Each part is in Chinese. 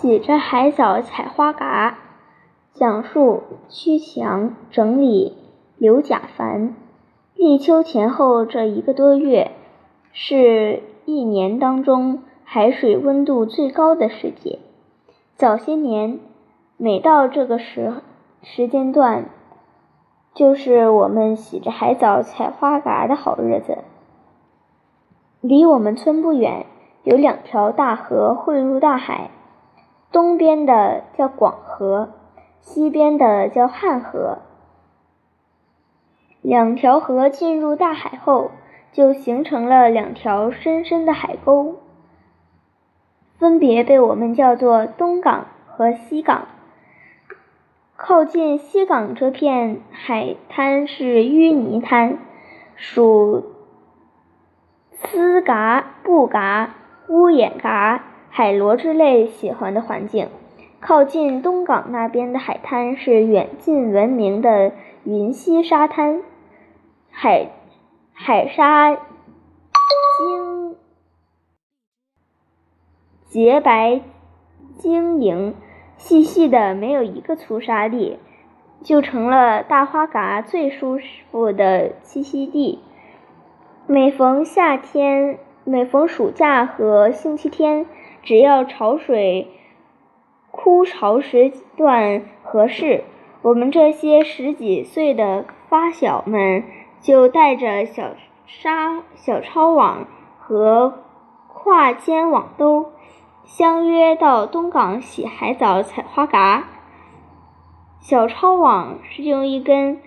洗着海藻采花蛤，讲述屈强，整理刘甲凡。立秋前后这一个多月，是一年当中海水温度最高的时节。早些年，每到这个时时间段，就是我们洗着海藻采花蛤的好日子。离我们村不远，有两条大河汇入大海，东边的叫广河，西边的叫汉河。两条河进入大海后，就形成了两条深深的海沟，分别被我们叫做东港和西港。靠近西港这片海滩是淤泥滩，属。丝嘎、布嘎、乌眼嘎、海螺之类喜欢的环境。靠近东港那边的海滩是远近闻名的云溪沙滩，海海沙晶洁白晶莹，细细的，没有一个粗沙粒，就成了大花蛤最舒服的栖息地。每逢夏天，每逢暑假和星期天，只要潮水枯潮时段合适，我们这些十几岁的发小们就带着小沙、小抄网和挎肩网兜，相约到东港洗海藻、采花蛤。小抄网是用一根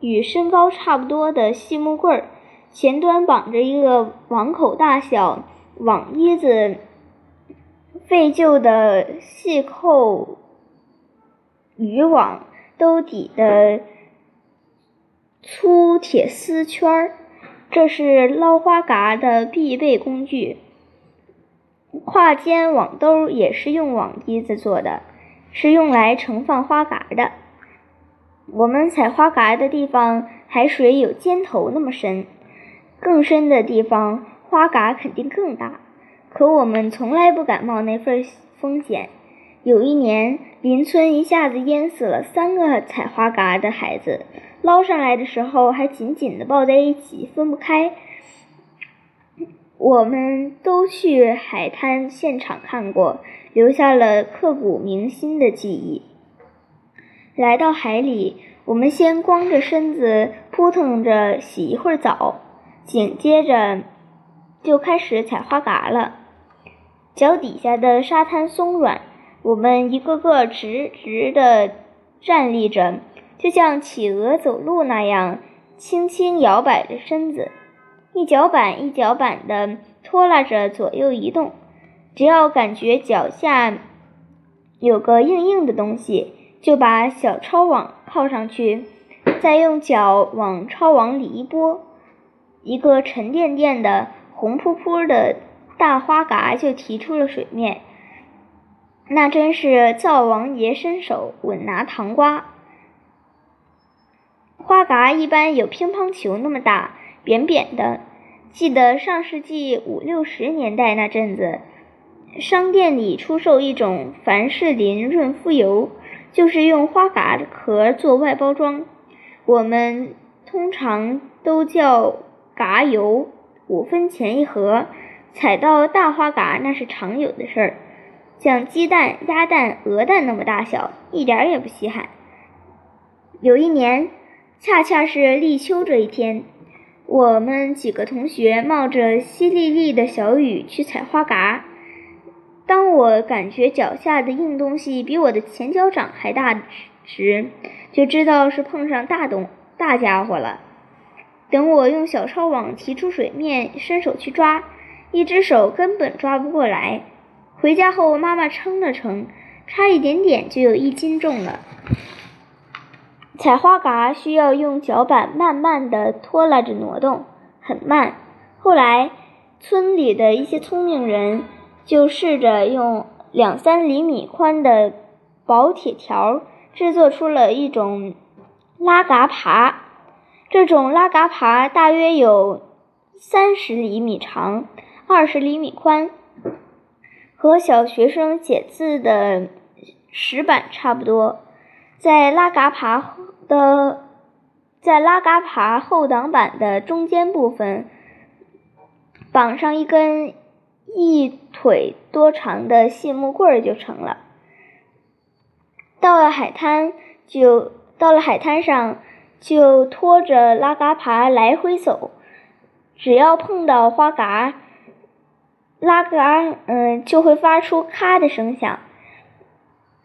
与身高差不多的细木棍。前端绑着一个网口大小、网椰子废旧的细扣渔网，兜底的粗铁丝圈儿，这是捞花蛤的必备工具。挎肩网兜也是用网衣子做的，是用来盛放花蛤的。我们采花蛤的地方，海水有肩头那么深。更深的地方，花蛤肯定更大，可我们从来不敢冒那份风险。有一年，邻村一下子淹死了三个采花蛤的孩子，捞上来的时候还紧紧地抱在一起，分不开。我们都去海滩现场看过，留下了刻骨铭心的记忆。来到海里，我们先光着身子扑腾着洗一会儿澡。紧接着就开始采花蛤了，脚底下的沙滩松软，我们一个个直直地站立着，就像企鹅走路那样，轻轻摇摆着身子，一脚板一脚板地拖拉着左右移动。只要感觉脚下有个硬硬的东西，就把小抄网靠上去，再用脚往抄网里一拨。一个沉甸甸的、红扑扑的大花蛤就提出了水面，那真是灶王爷伸手稳拿糖瓜。花蛤一般有乒乓球那么大，扁扁的。记得上世纪五六十年代那阵子，商店里出售一种凡士林润肤油，就是用花蛤壳做外包装。我们通常都叫。蛤油五分钱一盒，采到大花蛤那是常有的事儿，像鸡蛋、鸭蛋、鹅蛋那么大小，一点也不稀罕。有一年，恰恰是立秋这一天，我们几个同学冒着淅沥沥的小雨去采花蛤。当我感觉脚下的硬东西比我的前脚掌还大时，就知道是碰上大东大家伙了。等我用小抄网提出水面，伸手去抓，一只手根本抓不过来。回家后，妈妈称了称，差一点点就有一斤重了。采花蛤需要用脚板慢慢地拖拉着挪动，很慢。后来，村里的一些聪明人就试着用两三厘米宽的薄铁条制作出了一种拉蛤耙。这种拉嘎耙大约有三十厘米长，二十厘米宽，和小学生写字的石板差不多。在拉嘎爬的在拉嘎爬后挡板的中间部分绑上一根一腿多长的细木棍儿就成了。到了海滩就到了海滩上，就拖着拉嘎爬来回走，只要碰到花嘎，拉嘎嗯就会发出咔的声响，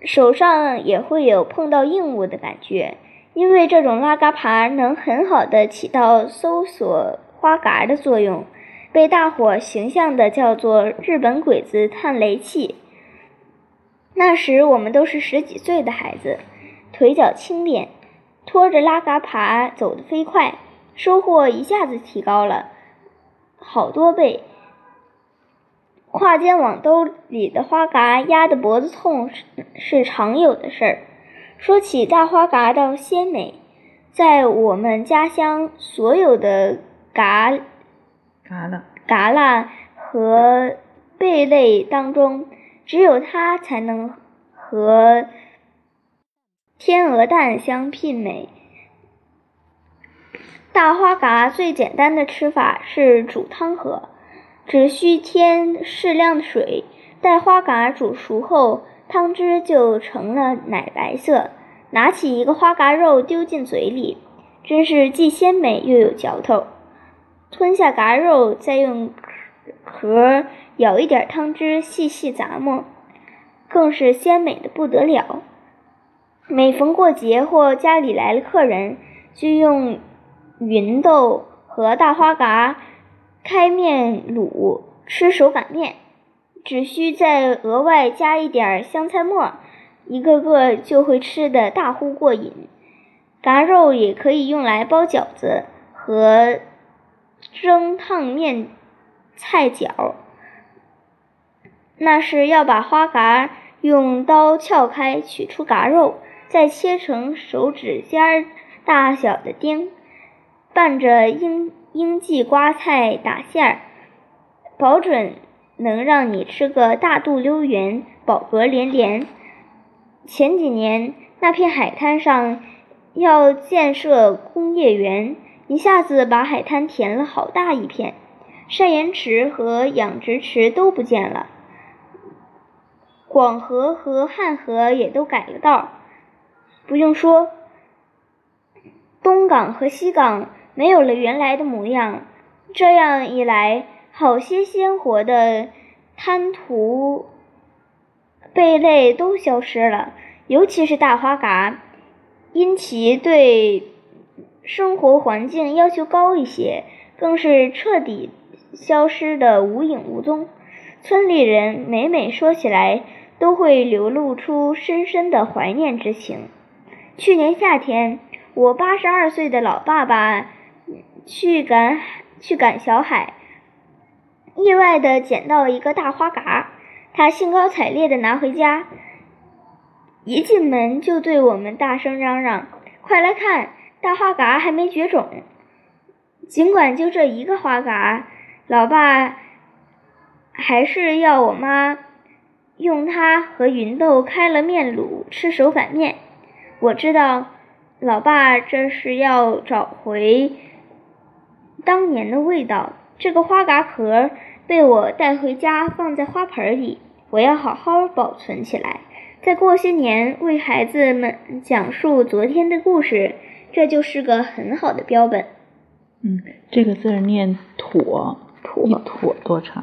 手上也会有碰到硬物的感觉。因为这种拉嘎爬能很好的起到搜索花嘎的作用，被大伙形象的叫做“日本鬼子探雷器”。那时我们都是十几岁的孩子，腿脚轻便，拖着拉嘎爬走得飞快，收获一下子提高了好多倍。挎肩往兜里的花蛤压得脖子痛是是常有的事儿。说起大花蛤的鲜美，在我们家乡所有的嘎嘎了嘎啦和贝类当中。只有它才能和天鹅蛋相媲美。大花蛤最简单的吃法是煮汤喝，只需添适量的水，待花蛤煮熟后，汤汁就成了奶白色。拿起一个花蛤肉丢进嘴里，真是既鲜美又有嚼头。吞下蛤肉，再用壳。舀一点汤汁，细细咂摸，更是鲜美的不得了。每逢过节或家里来了客人，就用芸豆和大花蛤开面卤吃手擀面，只需再额外加一点香菜末，一个个就会吃得大呼过瘾。蛤肉也可以用来包饺子和蒸烫面菜饺。那是要把花蛤用刀撬开，取出蛤肉，再切成手指尖大小的丁，拌着应应季瓜菜打馅儿，保准能让你吃个大肚溜圆，饱嗝连连。前几年那片海滩上要建设工业园，一下子把海滩填了好大一片，晒盐池和养殖池都不见了。广河和汉河也都改了道，不用说，东港和西港没有了原来的模样。这样一来，好些鲜活的滩涂贝类都消失了，尤其是大花蛤，因其对生活环境要求高一些，更是彻底消失的无影无踪。村里人每每说起来。都会流露出深深的怀念之情。去年夏天，我八十二岁的老爸爸去赶去赶小海，意外的捡到一个大花蛤，他兴高采烈的拿回家，一进门就对我们大声嚷嚷：“快来看，大花蛤还没绝种！”尽管就这一个花蛤，老爸还是要我妈。用它和芸豆开了面卤吃手擀面，我知道，老爸这是要找回当年的味道。这个花蛤壳被我带回家放在花盆里，我要好好保存起来。再过些年为孩子们讲述昨天的故事，这就是个很好的标本。嗯，这个字念“妥”，妥一“妥”多长？